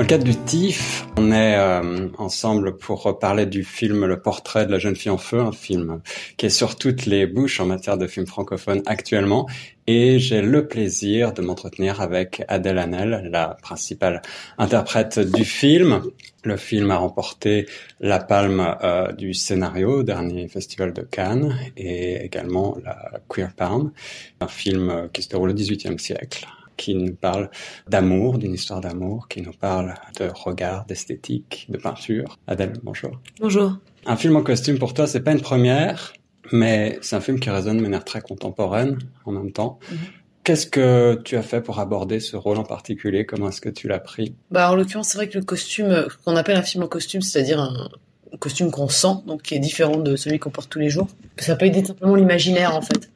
Dans le cadre du TIFF, on est euh, ensemble pour parler du film Le portrait de la jeune fille en feu, un film qui est sur toutes les bouches en matière de films francophones actuellement. Et j'ai le plaisir de m'entretenir avec Adèle Hanel, la principale interprète du film. Le film a remporté la palme euh, du scénario au dernier festival de Cannes et également la Queer Palm, un film qui se déroule au XVIIIe siècle qui nous parle d'amour, d'une histoire d'amour, qui nous parle de regard, d'esthétique, de peinture. Adèle, bonjour. Bonjour. Un film en costume pour toi, c'est pas une première, mais c'est un film qui résonne de manière très contemporaine en même temps. Mhm. Qu'est-ce que tu as fait pour aborder ce rôle en particulier? Comment est-ce que tu l'as pris? Bah en l'occurrence, c'est vrai que le costume qu'on appelle un film en costume, c'est-à-dire un costume qu'on sent, donc qui est différent de celui qu'on porte tous les jours. Ça peut aider simplement l'imaginaire en fait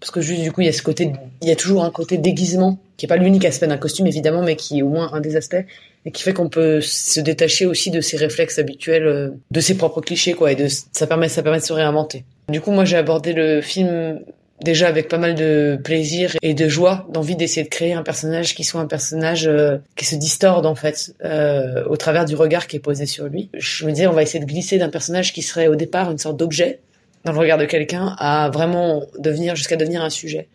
parce que juste du coup il y a ce côté il y a toujours un côté déguisement qui est pas l'unique aspect d'un costume évidemment mais qui est au moins un des aspects et qui fait qu'on peut se détacher aussi de ses réflexes habituels euh, de ses propres clichés quoi et de ça permet ça permet de se réinventer. Du coup moi j'ai abordé le film déjà avec pas mal de plaisir et de joie d'envie d'essayer de créer un personnage qui soit un personnage euh, qui se distorde en fait euh, au travers du regard qui est posé sur lui. Je me disais on va essayer de glisser d'un personnage qui serait au départ une sorte d'objet dans le regard de quelqu'un à vraiment devenir jusqu'à devenir un sujet.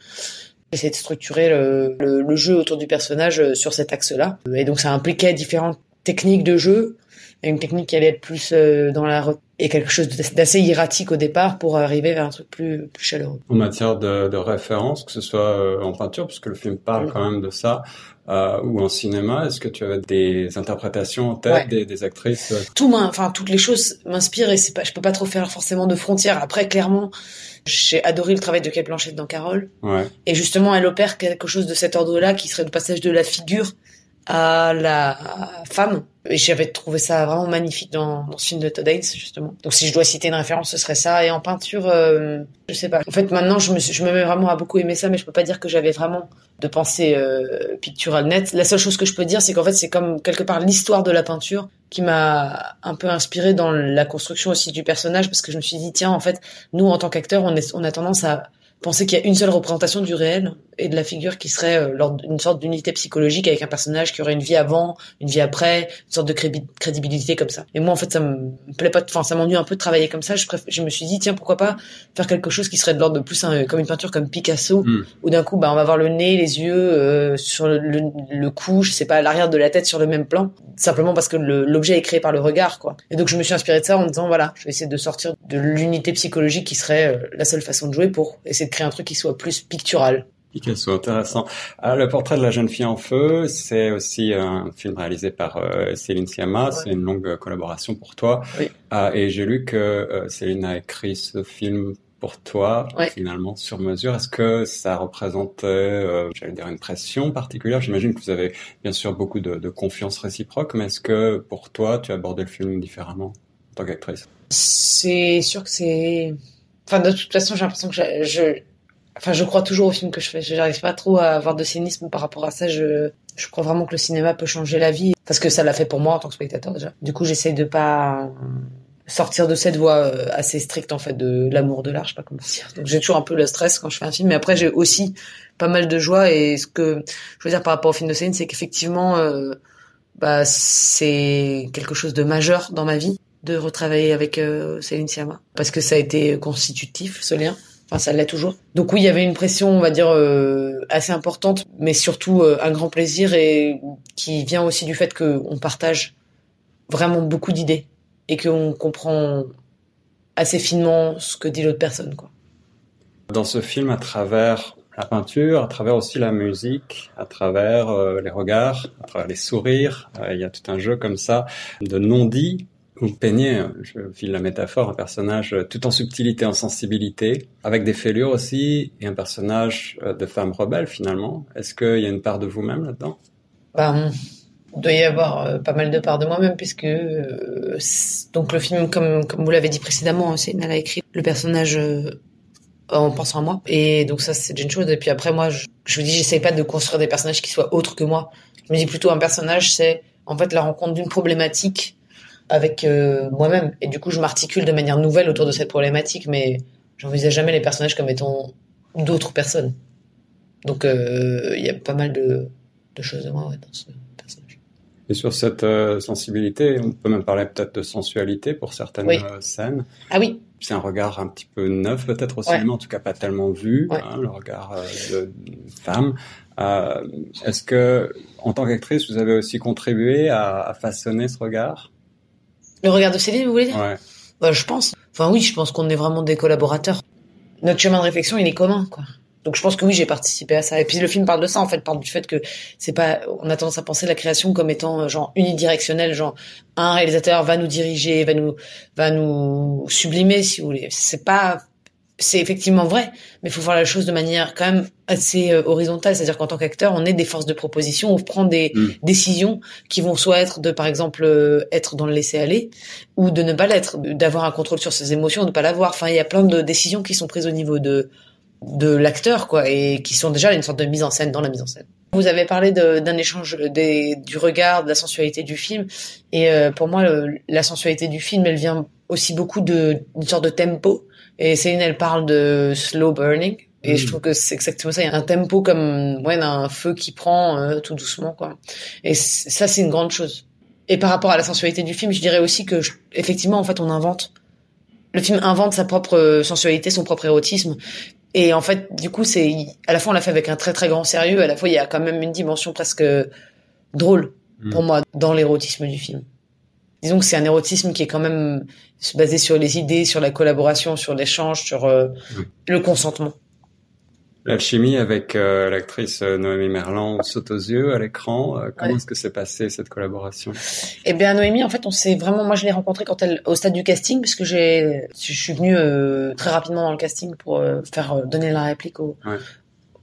Essayer de structurer le, le, jeu autour du personnage euh, sur cet axe-là. Et donc ça impliquait différentes techniques de jeu. Une technique qui allait être plus euh, dans la et quelque chose d'assez hiératique au départ pour arriver vers un truc plus, plus chaleureux. En matière de, de référence, que ce soit euh, en peinture, puisque le film parle quand même de ça, euh, ou en cinéma, est-ce que tu avais des interprétations en tête, des, des, actrices euh? Tout, enfin toutes les choses m'inspirent et c'est pas, je peux pas trop faire forcément de frontières. Après, clairement, j'ai adoré le travail de Kate Blanchett dans Carole. Ouais. Et justement, elle opère quelque chose de cet ordre-là, qui serait le passage de la figure à la femme. Et j'avais trouvé ça vraiment magnifique dans, dans ce film de Todd Haynes, justement. Donc si je dois citer une référence, ce serait ça. Et en peinture, euh, je sais pas. En fait, maintenant, je me, je me mets vraiment à beaucoup aimer ça, mais je peux pas dire que j'avais vraiment de pensée euh, picturale nette. La seule chose que je peux dire, c'est qu'en fait, c'est comme quelque part l'histoire de la peinture qui m'a un peu inspiré dans la construction aussi du personnage, parce que je me suis dit, tiens, en fait, nous, en tant qu'acteurs, on, on a tendance à penser qu'il y a une seule représentation du réel et de la figure qui serait euh, une sorte d'unité psychologique avec un personnage qui aurait une vie avant, une vie après, une sorte de crédibilité comme ça. Et moi, en fait, ça me plaît pas, enfin, ça m'ennuie un peu de travailler comme ça. Je, je me suis dit, tiens, pourquoi pas faire quelque chose qui serait de l'ordre de plus comme une peinture comme Picasso, mm. où d'un coup, bah, on va voir le nez, les yeux, euh, sur le, le, cou, je sais pas, l'arrière de la tête sur le même plan, simplement parce que l'objet est créé par le regard, quoi. Et donc, je me suis inspiré de ça en me disant, voilà, je vais essayer de sortir de l'unité psychologique qui serait euh, la seule façon de jouer pour essayer de créer un truc qui soit plus pictural. Picasso, intéressant. Ah, le portrait de la jeune fille en feu, c'est aussi un film réalisé par euh, Céline Sciamma. C'est une longue collaboration pour toi. Oui. Ah, et j'ai lu que euh, Céline a écrit ce film pour toi, finalement, sur mesure. Est-ce que ça représentait, euh, j'allais dire, une pression particulière? J'imagine que vous avez bien sûr beaucoup de, de confiance réciproque, mais est-ce que pour toi, tu as abordé le film différemment en tant qu'actrice? C'est sûr que c'est... Enfin, de toute façon, j'ai l'impression que je, je Enfin, je crois toujours au film que je fais. Je n'arrive pas trop à avoir de cynisme par rapport à ça. Je, je crois vraiment que le cinéma peut changer la vie. Parce que ça l'a fait pour moi en tant que spectateur déjà. Du coup, j'essaye de pas sortir de cette voie euh, assez stricte en fait de l'amour de l'art, je sais pas comment dire. Donc j'ai toujours un peu le stress quand je fais un film, mais après j'ai aussi pas mal de joie et ce que je veux dire par rapport au film de Céline, c'est qu'effectivement euh, bah c'est quelque chose de majeur dans ma vie de retravailler avec euh, Céline Sciamma parce que ça a été constitutif ce lien. Enfin, ça l'est toujours. Donc oui, il y avait une pression, on va dire, euh, assez importante, mais surtout euh, un grand plaisir et qui vient aussi du fait qu'on partage vraiment beaucoup d'idées et qu'on comprend assez finement ce que dit l'autre personne. Dans ce film, à travers la peinture, à travers aussi la musique, à travers euh, les regards, à travers les sourires, il y a tout un jeu comme ça de non-dits vous peignez, je file la métaphore, un personnage tout en subtilité, en sensibilité, avec des fêlures aussi, et un personnage euh, de femme rebelle finalement. Est-ce qu'il y a une part de vous-même là-dedans? Bah, Il doit y avoir euh, pas mal de parts de moi-même, puisque euh, donc le film, comme, vous l'avez dit précédemment, elle a écrit le personnage en pensant à moi. Et donc ça, c'est une chose. Et puis après, moi, je, je vous dis, j'essaye pas de construire des personnages qui soient autres que moi. Je me dis plutôt un personnage, c'est en fait la rencontre d'une problématique avec euh, moi-même. Et du coup, je m'articule de manière nouvelle autour de cette problématique, mais j'envisage jamais les personnages comme étant d'autres personnes. Donc, euh, il y a pas mal de, de choses de moi dans ce personnage. Et sur cette euh, sensibilité, on peut même parler peut-être de sensualité pour certaines scènes. Ah oui. C'est un regard un petit peu neuf peut-être au cinéma, en tout cas pas tellement vu, hein, le regard de femme. Est-ce que, en tant qu'actrice, vous avez aussi contribué à, à, façonner ce regard? Le regard de Céline, vous voulez dire? Ouais. Bah, je pense. Enfin oui, je pense qu'on est vraiment des collaborateurs. Notre chemin de réflexion, il est commun, quoi. Donc je pense que oui, j'ai participé à ça. Et puis le film parle de ça en fait, parle du fait que c'est pas, on a tendance à penser la création comme étant euh, genre unidirectionnelle, genre un réalisateur va nous diriger, va nous, va nous sublimer si vous voulez. C'est pas, c'est effectivement vrai, mais il faut voir la chose de manière quand même assez euh, horizontale, c'est-à-dire qu'en tant qu'acteur, on est des forces de proposition, on prend des mm. décisions qui vont soit être de, par exemple, euh, être dans le laisser aller, ou de ne pas l'être, d'avoir un contrôle sur ses émotions, de ne pas l'avoir. Enfin, il y a plein de décisions qui sont prises au niveau de de l'acteur, quoi, et qui sont déjà une sorte de mise en scène dans la mise en scène. Vous avez parlé d'un échange des, du regard, de la sensualité du film, et euh, pour moi, le, la sensualité du film, elle vient aussi beaucoup d'une sorte de tempo. Et Céline, elle parle de slow burning, et mmh. je trouve que c'est exactement ça. Il y a un tempo comme ouais, d'un feu qui prend euh, tout doucement, quoi. Et ça, c'est une grande chose. Et par rapport à la sensualité du film, je dirais aussi que je, effectivement, en fait, on invente. Le film invente sa propre sensualité, son propre érotisme, et en fait, du coup, c'est à la fois on l'a fait avec un très très grand sérieux, à la fois il y a quand même une dimension presque drôle pour mm. moi dans l'érotisme du film. Disons que c'est un érotisme qui est quand même basé sur les idées, sur la collaboration, sur l'échange, sur euh, le consentement. L'alchimie avec euh, l'actrice euh, Noémie Merlan saute aux yeux à l'écran. Euh, comment est-ce que s'est passée cette collaboration? Eh bien, Noémie, en fait, on s'est vraiment. Moi, je l'ai rencontrée quand elle au stade du casting, parce que j'ai, je suis venue très rapidement dans le casting pour faire donner la réplique au, ouais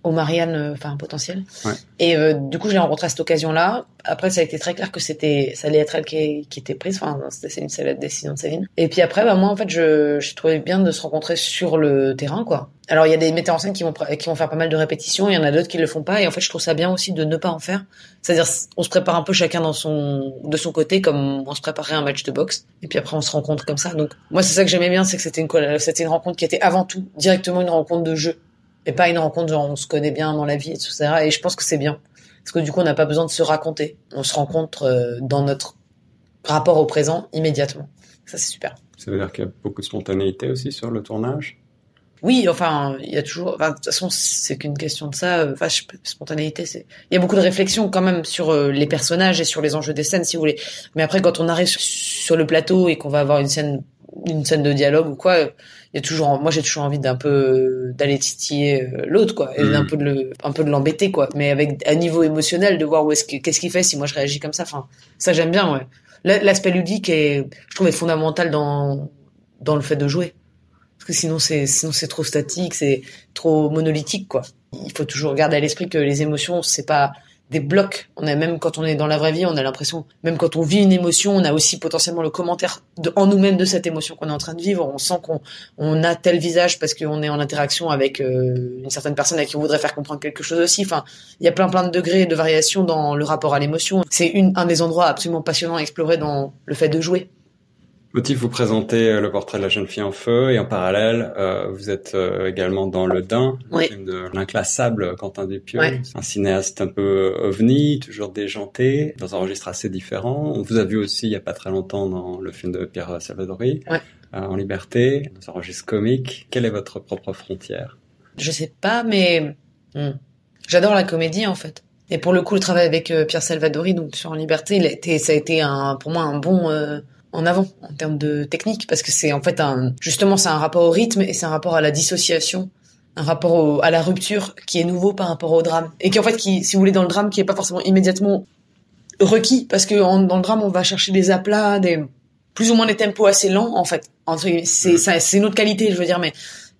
au Marianne, euh, enfin potentiel. Ouais. Et euh, du coup, je l'ai rencontrée à cette occasion-là. Après, ça a été très clair que c'était, ça allait être elle qui, qui était prise. Enfin, c'était une seule décision de Céline. Et puis après, bah, moi, en fait, je, j'ai trouvé bien de se rencontrer sur le terrain, quoi. Alors, il y a des metteurs en scène qui vont, qui vont faire pas mal de répétitions. Il y en a d'autres qui le font pas. Et en fait, je trouve ça bien aussi de ne pas en faire. C'est-à-dire, on se prépare un peu chacun dans son, de son côté, comme on se préparerait un match de boxe. Et puis après, on se rencontre comme ça. Donc, moi, c'est ça que j'aimais bien, c'est que c'était une, c'était une rencontre qui était avant tout directement une rencontre de jeu et pas une rencontre genre on se connaît bien dans la vie, etc. Et je pense que c'est bien. Parce que du coup, on n'a pas besoin de se raconter. On se rencontre euh, dans notre rapport au présent immédiatement. Ça, c'est super. Ça veut dire qu'il y a beaucoup de spontanéité aussi sur le tournage? Oui, enfin, il y a toujours. Enfin, de toute façon, c'est qu'une question de ça. Enfin, spontanéité, c'est. Il y a beaucoup de réflexion quand même sur euh, les personnages et sur les enjeux des scènes, si vous voulez. Mais après, quand on arrive sur le plateau et qu'on va avoir une scène une scène de dialogue ou quoi, il y a toujours, moi j'ai toujours envie d'un peu d'aller titiller euh, l'autre quoi, et d'un mm. peu de le, un peu de l'embêter quoi, mais avec un niveau émotionnel de voir où est-ce qu'est-ce qu'il fait si moi je réagis comme ça. Enfin, ça j'aime bien ouais. L'aspect ludique est, je trouve, est fondamental dans dans le fait de jouer, parce que sinon c'est sinon c'est trop statique, c'est trop monolithique quoi. Il faut toujours garder à l'esprit que les émotions c'est pas des blocs. On a même quand on est dans la vraie vie, on a l'impression, même quand on vit une émotion, on a aussi potentiellement le commentaire de, en nous-mêmes de cette émotion qu'on est en train de vivre. On sent qu'on on a tel visage parce qu'on est en interaction avec euh, une certaine personne à qui on voudrait faire comprendre quelque chose aussi. Enfin, il y a plein plein de degrés de variation dans le rapport à l'émotion. C'est un des endroits absolument passionnants à explorer dans le fait de jouer. Motif, vous présentez euh, le portrait de la jeune fille en feu et en parallèle, euh, vous êtes euh, également dans Le Dain, oui. film de l'inclassable Quentin Dupieux, un cinéaste un peu ovni, toujours déjanté, dans un registre assez différent. On vous a vu aussi il y a pas très longtemps dans le film de Pierre Salvadori. En liberté, dans un registre comique. Quelle est votre propre frontière? Je sais pas, mais hmm. j'adore la comédie en fait. Et pour le coup, le travail avec Pierre Salvadori, donc sur En liberté, il a été, ça a été un, pour moi un bon en avant en termes de technique parce que c'est en fait un justement c'est un rapport au rythme et c'est un rapport à la dissociation un rapport au, à la rupture qui est nouveau par rapport au drame et qui en fait qui si vous voulez dans le drame qui est pas forcément immédiatement requis parce que en, dans le drame on va chercher des aplats des plus ou moins des tempos assez lents en fait. C'est c'est une autre qualité je veux dire mais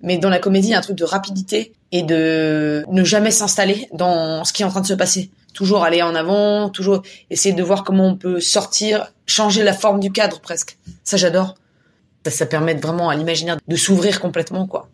mais dans la comédie il y a un truc de rapidité et de ne jamais s'installer dans ce qui est en train de se passer toujours aller en avant, toujours essayer de voir comment on peut sortir, changer la forme du cadre presque. Ça j'adore. Ça, ça permet vraiment à l'imaginaire de s'ouvrir complètement quoi.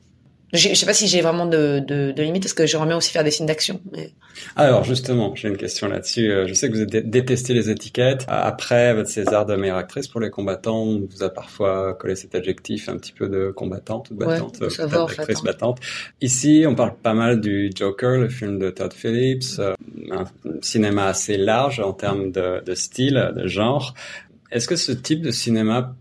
Je sais pas si j'ai vraiment de, de, de limites parce que j'aimerais bien aussi faire des films d'action. Mais... Alors justement, j'ai une question là-dessus. Euh, je sais que vous avez détesté les étiquettes. Après votre César de meilleure actrice pour les combattants, on vous a parfois collé cet adjectif un petit peu de combattante ou battante, ouais, ça va, actrice hein. battante. Ici, on parle pas mal du Joker, le film de Todd Phillips, euh, un cinéma assez large en termes de, de style, de genre. Est-ce que ce type de cinéma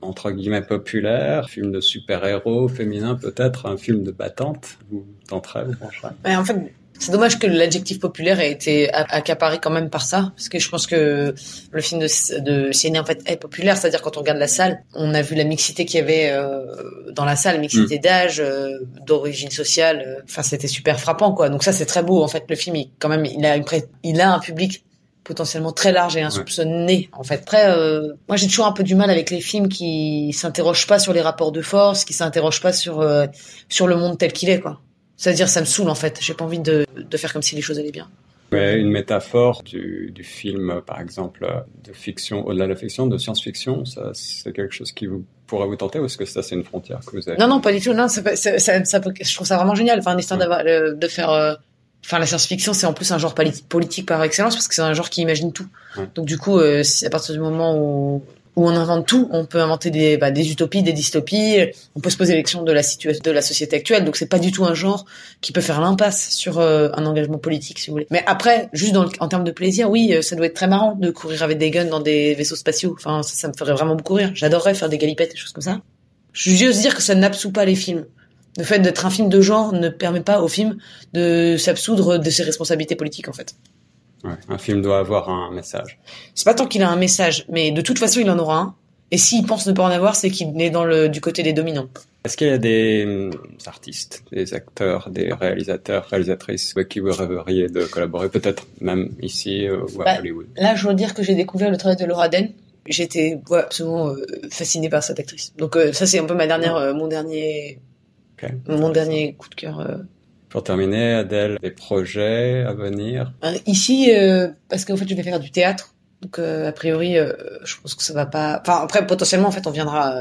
entre guillemets populaire, film de super-héros féminin peut-être, un film de battante, vous tenterez, vous En fait, c'est dommage que l'adjectif populaire ait été accaparé quand même par ça, parce que je pense que le film de, de en fait est populaire, c'est-à-dire quand on regarde la salle, on a vu la mixité qu'il y avait euh, dans la salle, mixité mm. d'âge, euh, d'origine sociale, euh, enfin c'était super frappant quoi. Donc ça c'est très beau en fait le film, il, quand même il a une il a un public potentiellement très large et insoupçonné en fait. Après, euh, moi j'ai toujours un peu du mal avec les films qui s'interrogent pas sur les rapports de force, qui s'interrogent pas sur euh, sur le monde tel qu'il est quoi. C'est-à-dire ça me saoule en fait. J'ai pas envie de, de faire comme si les choses allaient bien. Ouais, une métaphore du, du film, par exemple, de fiction, au-delà de la fiction, de science-fiction, ça, c'est quelque chose qui vous pourrait vous tenter ou est-ce que ça, c'est une frontière que vous avez? Non, non, pas du tout. Non, ça, ça, ça, je trouve ça vraiment génial. Enfin, l'histoire d'avoir, de faire euh, Enfin, la science-fiction, c'est en plus un genre politique par excellence parce que c'est un genre qui imagine tout. Donc du coup, euh, à partir du moment où, où on invente tout, on peut inventer des, bah, des utopies, des dystopies. On peut se poser l'élection de la situation de la société actuelle. Donc c'est pas du tout un genre qui peut faire l'impasse sur euh, un engagement politique, si vous voulez. Mais après, juste dans en termes de plaisir, oui, euh, ça doit être très marrant de courir avec des guns dans des vaisseaux spatiaux. Enfin, ça, ça me ferait vraiment beaucoup rire. J'adorerais faire des galipettes, des choses comme ça. Je veux juste dire que ça n'absout pas les films. Le fait d'être un film de genre ne permet pas au film de s'absoudre de ses responsabilités politiques, en fait. Ouais, un film doit avoir un message. C'est pas tant qu'il a un message, mais de toute façon, il en aura un. Et s'il pense ne pas en avoir, c'est qu'il est dans le, du côté des dominants. Est-ce qu'il y a des hum, artistes, des acteurs, des réalisateurs, réalisatrices avec qui vous rêveriez de collaborer, peut-être même ici euh, ou à bah, Hollywood? Là, je dois dire que j'ai découvert le travail de Laura Den. J'étais absolument euh, fascinée par cette actrice. Donc euh, ça, c'est un peu ma dernière, mon dernier mon dernier coup de cœur. Euh. Pour terminer, Adèle, des projets à venir? Euh, Ici, euh, parce qu'en fait, je vais faire du théâtre. Donc, a priori, je pense que ça va pas. Enfin, après, potentiellement, en fait, on viendra.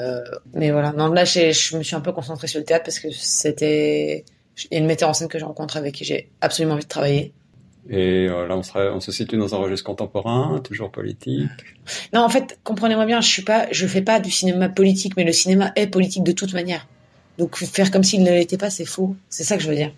Mais voilà. Non, là, je me suis un peu concentrée sur le théâtre parce que c'était. Il y a une metteur en scène que je rencontre avec qui j'ai absolument envie de travailler. Et là, on, on se situe dans un registre contemporain, toujours politique? Non, en fait, comprenez-moi bien, je suis pas, je fais pas du cinéma politique, mais le cinéma est politique de toute manière. Donc faire comme s'il ne l'était pas, c'est faux. C'est ça que je veux dire.